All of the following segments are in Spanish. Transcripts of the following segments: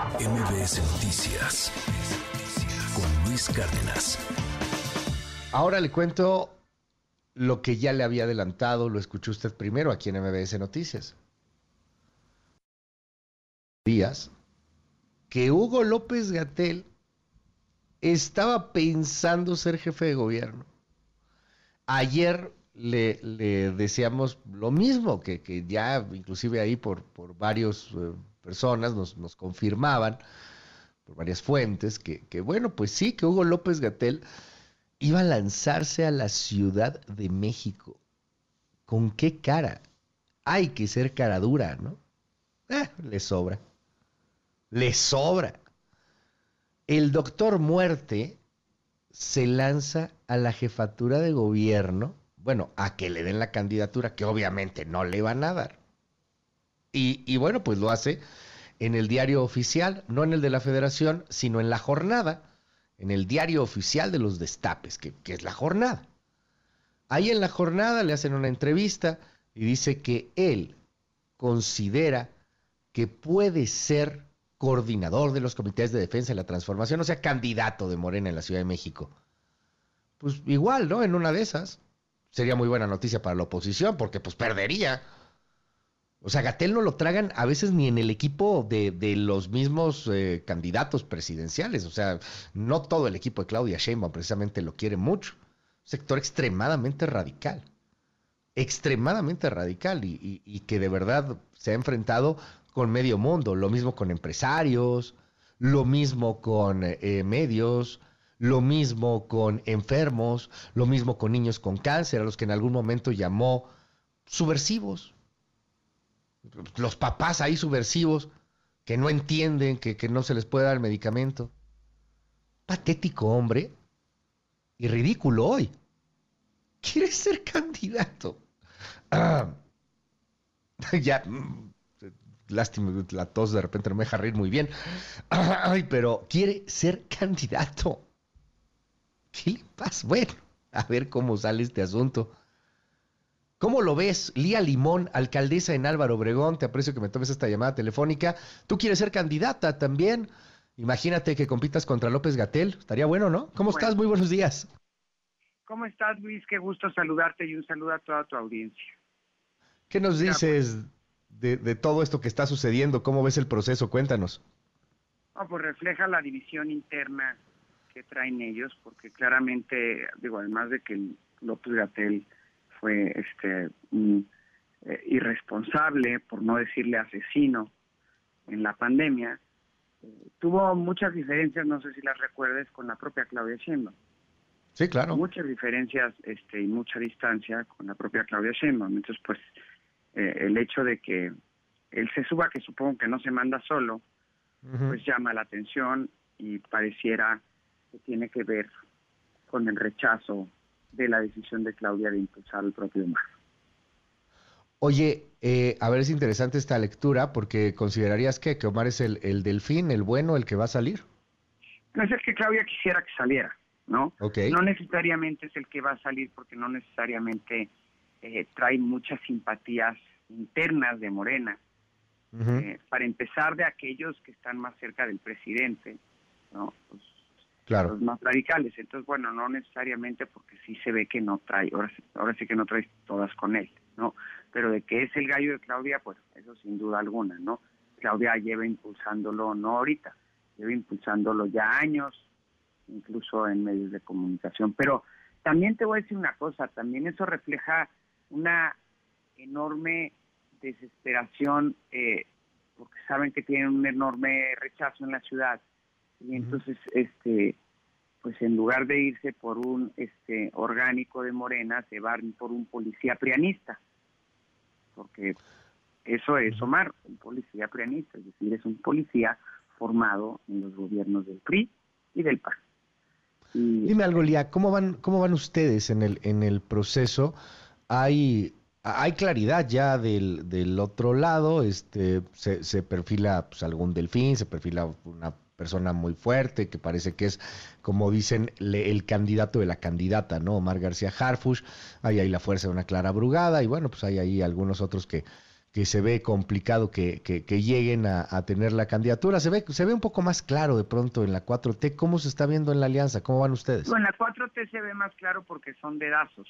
MBS Noticias con Luis Cárdenas. Ahora le cuento lo que ya le había adelantado, lo escuchó usted primero aquí en MBS Noticias. Días que Hugo López Gatel estaba pensando ser jefe de gobierno. Ayer le, decíamos lo mismo, que, que, ya inclusive ahí por, por varias eh, personas nos, nos, confirmaban, por varias fuentes, que, que, bueno, pues sí, que Hugo López Gatel iba a lanzarse a la Ciudad de México. ¿Con qué cara? Hay que ser cara dura, ¿no? Eh, le sobra. Le sobra. El doctor Muerte se lanza a la jefatura de gobierno bueno, a que le den la candidatura, que obviamente no le van a dar. Y, y, bueno, pues lo hace en el diario oficial, no en el de la federación, sino en la jornada, en el diario oficial de los destapes, que, es la jornada. Ahí en la jornada le hacen una entrevista y dice que él considera que puede ser coordinador de los comités de defensa y la transformación, o sea, candidato de Morena en la Ciudad de México. Pues igual, ¿no? En una de esas sería muy buena noticia para la oposición, porque pues perdería. O sea, Gatel no lo tragan a veces ni en el equipo de, de los mismos eh, candidatos presidenciales. O sea, no todo el equipo de Claudia Sheinbaum precisamente lo quiere mucho. Sector extremadamente radical. Extremadamente radical y, y, y que de verdad se ha enfrentado con medio mundo. Lo mismo con empresarios, lo mismo con eh, medios, lo mismo con enfermos, lo mismo con niños con cáncer, a los que en algún momento llamó subversivos. Los papás ahí subversivos que no entienden que, que no se les puede dar el medicamento. Patético hombre y ridículo hoy. Quiere ser candidato. Ah, ya, mm, lástima, la tos de repente no me deja reír muy bien. Ay, pero quiere ser candidato. ¿Qué pasa? Bueno, a ver cómo sale este asunto. ¿Cómo lo ves? Lía Limón, alcaldesa en Álvaro Obregón, te aprecio que me tomes esta llamada telefónica. Tú quieres ser candidata también. Imagínate que compitas contra López Gatel. Estaría bueno, ¿no? ¿Cómo bueno. estás? Muy buenos días. ¿Cómo estás, Luis? Qué gusto saludarte y un saludo a toda tu audiencia. ¿Qué nos dices de, de todo esto que está sucediendo? ¿Cómo ves el proceso? Cuéntanos. Oh, pues refleja la división interna que traen ellos, porque claramente, digo, además de que López Gatel fue este un, eh, irresponsable, por no decirle asesino, en la pandemia, eh, tuvo muchas diferencias, no sé si las recuerdes, con la propia Claudia Sheinbaum. Sí, claro. Muchas diferencias este, y mucha distancia con la propia Claudia Sheinbaum. Entonces, pues, eh, el hecho de que él se suba, que supongo que no se manda solo, uh -huh. pues llama la atención y pareciera que tiene que ver con el rechazo de la decisión de Claudia de impulsar el propio mar. Oye, eh, a ver, es interesante esta lectura porque considerarías que, que Omar es el, el, delfín, el bueno, el que va a salir. No es que Claudia quisiera que saliera, ¿no? Okay. No necesariamente es el que va a salir porque no necesariamente eh, trae muchas simpatías internas de Morena. Uh -huh. eh, para empezar, de aquellos que están más cerca del presidente, ¿no? Pues, claro. los más radicales. Entonces, bueno, no necesariamente porque sí se ve que no trae, ahora, ahora sí que no trae todas con él, ¿no? Pero de que es el gallo de Claudia, pues eso sin duda alguna, ¿no? Claudia lleva impulsándolo, no ahorita, lleva impulsándolo ya años, incluso en medios de comunicación. Pero también te voy a decir una cosa, también eso refleja una enorme desesperación, eh, porque saben que tienen un enorme rechazo en la ciudad y entonces uh -huh. este pues en lugar de irse por un este orgánico de Morena se van por un policía prianista. Porque eso es Omar un policía prianista es decir es un policía formado en los gobiernos del PRI y del PAN y, dime algo Lía cómo van cómo van ustedes en el en el proceso hay hay claridad ya del, del otro lado, este, se, se perfila pues, algún delfín, se perfila una persona muy fuerte, que parece que es, como dicen, le, el candidato de la candidata, ¿no? Omar García Harfush, hay ahí la fuerza de una Clara Brugada, y bueno, pues hay ahí algunos otros que, que se ve complicado que, que, lleguen a, tener la candidatura. Se ve, se ve un poco más claro de pronto en la 4T. ¿Cómo se está viendo en la alianza? ¿Cómo van ustedes? Bueno, en la 4T se ve más claro porque son dedazos.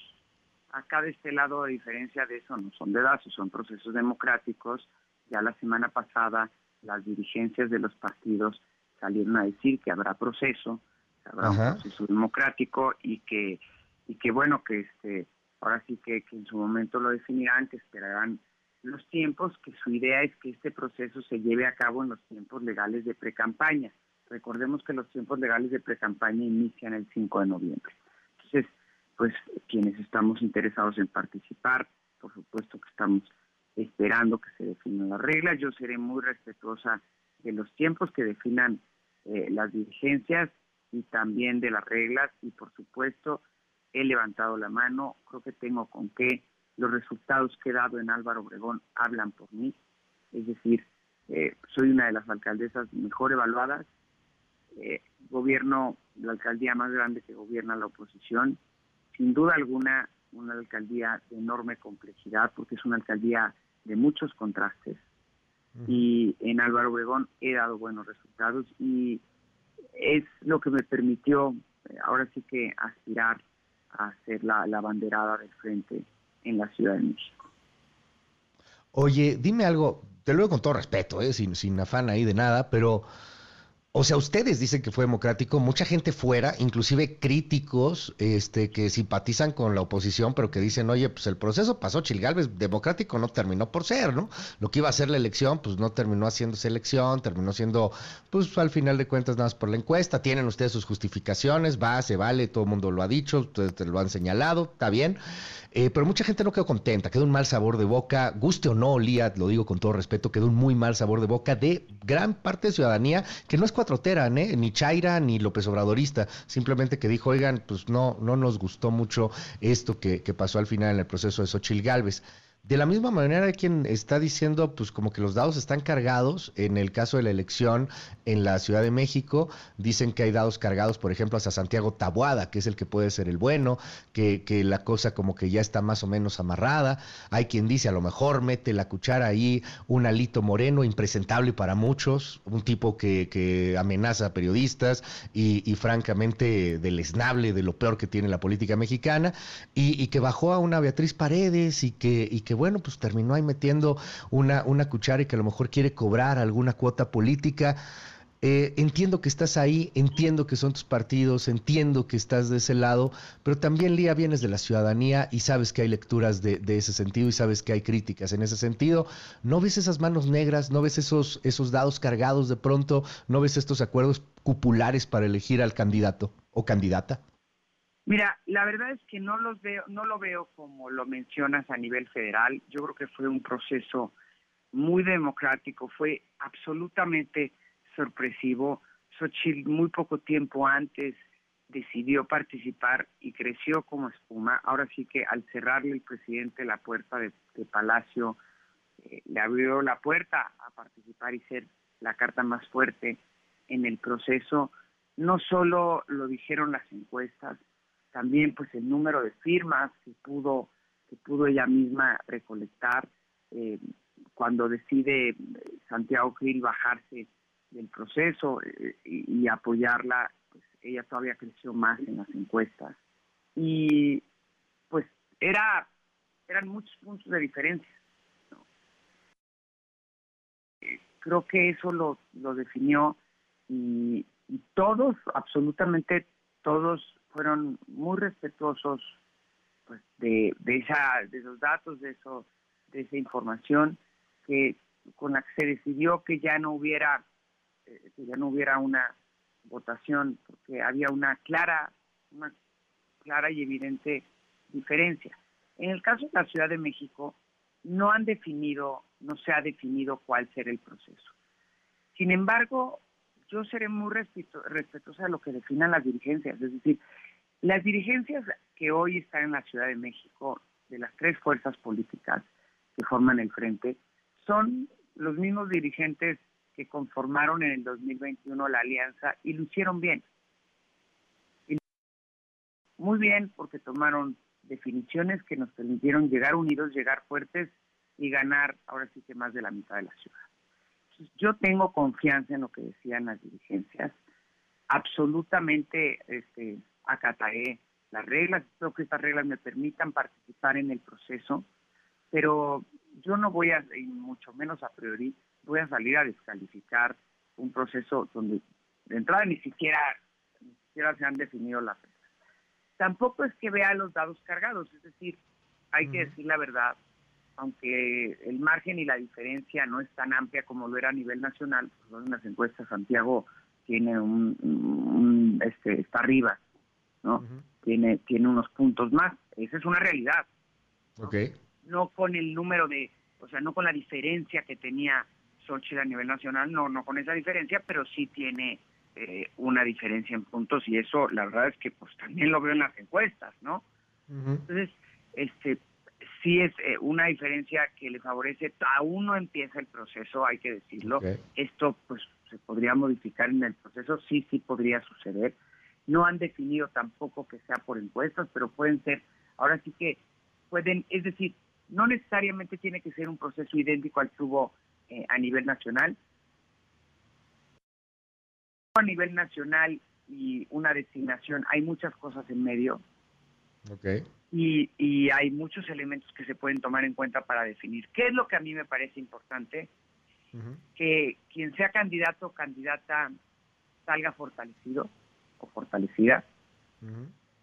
Acá de este lado, a diferencia de eso, no son dedazos, son procesos democráticos. Ya la semana pasada las dirigencias de los partidos salieron a decir que habrá proceso, que habrá un proceso democrático y que, y que bueno, que este ahora sí que, que en su momento lo definirán, que esperarán los tiempos, que su idea es que este proceso se lleve a cabo en los tiempos legales de precampaña. Recordemos que los tiempos legales de precampaña inician el 5 de noviembre. Entonces, pues quienes estamos interesados en participar, por supuesto que estamos esperando que se definan las reglas. Yo seré muy respetuosa de los tiempos que definan eh, las dirigencias y también de las reglas y por supuesto he levantado la mano, creo que tengo con qué. Los resultados que he dado en Álvaro Obregón hablan por mí, es decir, eh, soy una de las alcaldesas mejor evaluadas, eh, gobierno la alcaldía más grande que gobierna la oposición, sin duda alguna una alcaldía de enorme complejidad porque es una alcaldía de muchos contrastes y en Álvaro Obregón he dado buenos resultados y es lo que me permitió eh, ahora sí que aspirar a ser la, la banderada del frente en la Ciudad de México. Oye, dime algo, te lo digo con todo respeto, ¿eh? sin, sin afán ahí de nada, pero o sea, ustedes dicen que fue democrático, mucha gente fuera, inclusive críticos, este, que simpatizan con la oposición, pero que dicen, oye, pues el proceso pasó, Chilgalvez, democrático no terminó por ser, ¿no? Lo que iba a ser la elección, pues no terminó haciéndose elección, terminó siendo, pues al final de cuentas nada más por la encuesta, tienen ustedes sus justificaciones, va, se vale, todo el mundo lo ha dicho, ustedes te lo han señalado, está bien. Eh, pero mucha gente no quedó contenta, quedó un mal sabor de boca, guste o no, Lía, lo digo con todo respeto, quedó un muy mal sabor de boca de gran parte de ciudadanía que no es cuatrotera, ¿eh? ni Chaira ni López Obradorista, simplemente que dijo, oigan, pues no, no nos gustó mucho esto que, que pasó al final en el proceso de Xochil Gálvez. De la misma manera hay quien está diciendo, pues como que los dados están cargados, en el caso de la elección en la Ciudad de México, dicen que hay dados cargados, por ejemplo, hasta Santiago Tabuada, que es el que puede ser el bueno, que, que la cosa como que ya está más o menos amarrada. Hay quien dice, a lo mejor mete la cuchara ahí un alito moreno, impresentable para muchos, un tipo que, que amenaza a periodistas y, francamente deleznable de lo peor que tiene la política mexicana, y, que bajó a una Beatriz Paredes y que, que bueno, pues terminó ahí metiendo una, una cuchara y que a lo mejor quiere cobrar alguna cuota política. Eh, entiendo que estás ahí, entiendo que son tus partidos, entiendo que estás de ese lado, pero también, Lía, vienes de la ciudadanía y sabes que hay lecturas de, de, ese sentido y sabes que hay críticas en ese sentido. ¿No ves esas manos negras? ¿No ves esos, esos dados cargados de pronto? ¿No ves estos acuerdos cupulares para elegir al candidato o candidata? Mira, la verdad es que no los veo, no lo veo como lo mencionas a nivel federal. Yo creo que fue un proceso muy democrático, fue absolutamente sorpresivo. Xochitl muy poco tiempo antes decidió participar y creció como espuma. Ahora sí que al cerrarle el presidente la puerta de, Palacio, eh, le abrió la puerta a participar y ser la carta más fuerte en el proceso. No solo lo dijeron las encuestas, también pues el número de firmas que pudo que pudo ella misma recolectar eh, cuando decide Santiago Gil bajarse del proceso eh, y, apoyarla pues ella todavía creció más en las encuestas. Y pues era eran muchos puntos de diferencia eh, creo que eso lo, lo definió y, y todos absolutamente todos fueron muy respetuosos pues, de, de, esa, de esos datos, de, eso, de esa información que con la que se decidió que ya no hubiera eh, que ya no hubiera una votación porque había una clara una clara y evidente diferencia. En el caso de la Ciudad de México no han definido, no se ha definido cuál será el proceso. Sin embargo, yo seré muy respetuosa de lo que definan las dirigencias. Es decir, las dirigencias que hoy están en la Ciudad de México, de las tres fuerzas políticas que forman el frente, son los mismos dirigentes que conformaron en el 2021 la alianza y lo hicieron bien. muy bien porque tomaron definiciones que nos permitieron llegar unidos, llegar fuertes y ganar ahora sí que más de la mitad de la ciudad. Yo tengo confianza en lo que decían las dirigencias. Absolutamente este, acataré las reglas, creo que estas reglas me permitan participar en el proceso, pero yo no voy a, y mucho menos a priori, voy a salir a descalificar un proceso donde de entrada ni siquiera, ni siquiera se han definido las reglas. Tampoco es que vea los dados cargados, es decir, hay que decir la verdad, aunque el margen y la diferencia no es tan amplia como lo era a nivel nacional, pues en las encuestas Santiago tiene un, este está arriba, ¿no? Tiene tiene unos puntos más, esa es una realidad. Okay. No con el número de, o sea, no con la diferencia que tenía Xochitl a nivel nacional, no no con esa diferencia, pero sí tiene eh, una diferencia en puntos y eso la verdad es que pues también lo veo en las encuestas, ¿no? Entonces, este sí es eh, una diferencia que le favorece, aún no empieza el proceso, hay que decirlo. Esto pues se podría modificar en el proceso, sí, sí podría suceder. No han definido tampoco que sea por encuestas, pero pueden ser, ahora sí que pueden, es decir, no necesariamente tiene que ser un proceso idéntico al que hubo eh, a nivel nacional. A nivel nacional y una designación, hay muchas cosas en medio. Okay y, hay muchos elementos que se pueden tomar en cuenta para definir. ¿Qué es lo que a mí me parece importante? Que quien sea candidato o candidata salga fortalecido o fortalecida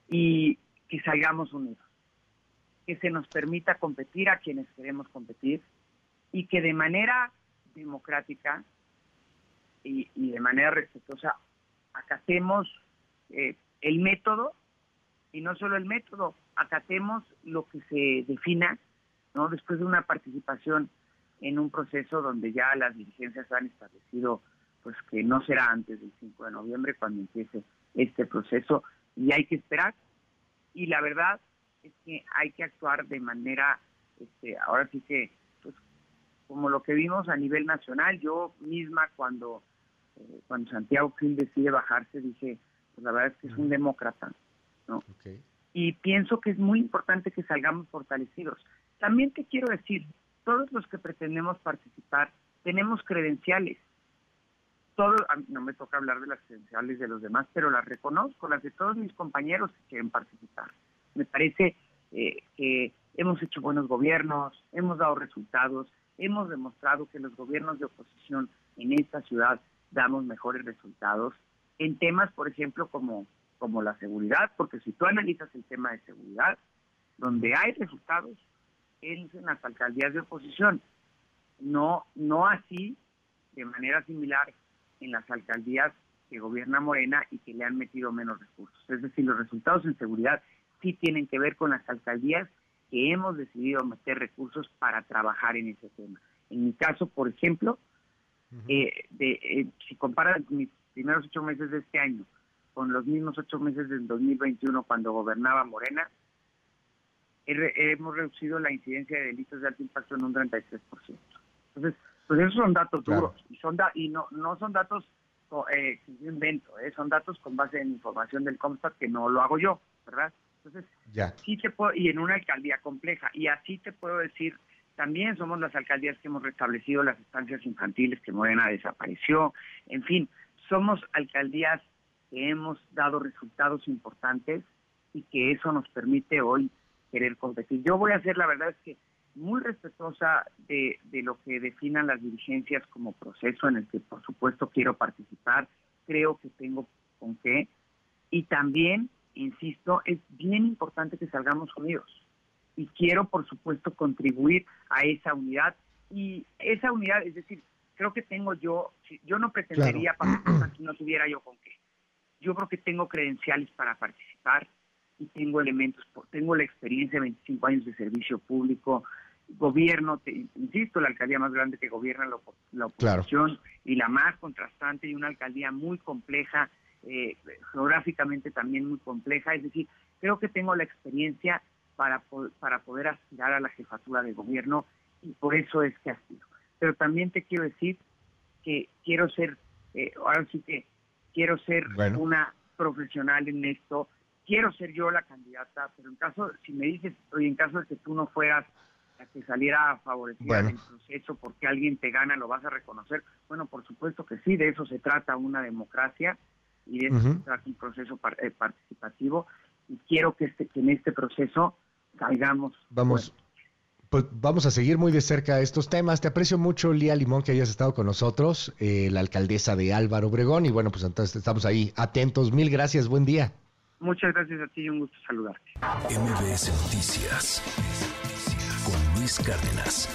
y que salgamos unidos. Que se nos permita competir a quienes queremos competir y que de manera democrática y, de manera respetuosa acatemos eh, el método y no solo el método, acatemos lo que se defina, ¿no? Después de una participación en un proceso donde ya las dirigencias han establecido pues que no será antes del 5 de noviembre cuando empiece este proceso y hay que esperar y la verdad es que hay que actuar de manera este ahora sí que pues como lo que vimos a nivel nacional yo misma cuando eh, cuando Santiago Gil decide bajarse dije pues la verdad es que es un demócrata no y pienso que es muy importante que salgamos fortalecidos. También te quiero decir, todos los que pretendemos participar tenemos credenciales. Todo, no me toca hablar de las credenciales de los demás, pero las reconozco, las de todos mis compañeros que quieren participar. Me parece eh, que hemos hecho buenos gobiernos, hemos dado resultados, hemos demostrado que los gobiernos de oposición en esta ciudad damos mejores resultados en temas, por ejemplo, como como la seguridad, porque si tú analizas el tema de seguridad, donde hay resultados es en las alcaldías de oposición, no, no así, de manera similar, en las alcaldías que gobierna Morena y que le han metido menos recursos. Es decir, los resultados en seguridad sí tienen que ver con las alcaldías que hemos decidido meter recursos para trabajar en ese tema. En mi caso, por ejemplo, eh, de, eh, si comparas mis primeros ocho meses de este año con los mismos ocho meses del 2021 cuando gobernaba Morena, hemos reducido la incidencia de delitos de alto impacto en un 33%. Entonces, pues esos son datos duros y son y no no son datos eh, que yo invento, eh, son datos con base en información del Comstat que no lo hago yo, ¿verdad? Entonces, ya. sí te puedo, y en una alcaldía compleja, y así te puedo decir, también somos las alcaldías que hemos restablecido las estancias infantiles que Morena desapareció, en fin, somos alcaldías que hemos dado resultados importantes y que eso nos permite hoy querer competir. Yo voy a ser, la verdad es que muy respetuosa de, de lo que definan las dirigencias como proceso en el que por supuesto quiero participar, creo que tengo con qué. Y también, insisto, es bien importante que salgamos unidos. Y quiero por supuesto contribuir a esa unidad. Y esa unidad, es decir, creo que tengo yo, yo no pretendería participar si no tuviera yo con qué yo creo que tengo credenciales para participar y tengo elementos, tengo la experiencia de 25 años de servicio público, gobierno, te, insisto, la alcaldía más grande que gobierna la, oposición y la más contrastante y una alcaldía muy compleja, eh, geográficamente también muy compleja, es decir, creo que tengo la experiencia para, para poder aspirar a la jefatura de gobierno y por eso es que aspiro. Pero también te quiero decir que quiero ser, eh, ahora sí que quiero ser una profesional en esto, quiero ser yo la candidata, pero en caso, si me dices, oye, en caso de que tú no fueras a que saliera favorecida el proceso porque alguien te gana, lo vas a reconocer. Bueno, por supuesto que sí, de eso se trata una democracia y de eso se trata un proceso eh, participativo. Y quiero que, este, que en este proceso salgamos. Vamos. Pues vamos a seguir muy de cerca estos temas. Te aprecio mucho, Lía Limón, que hayas estado con nosotros, eh, la alcaldesa de Álvaro Obregón. Y bueno, pues entonces estamos ahí atentos. Mil gracias, buen día. Muchas gracias a ti y un gusto saludarte. MBS Noticias con Luis Cárdenas.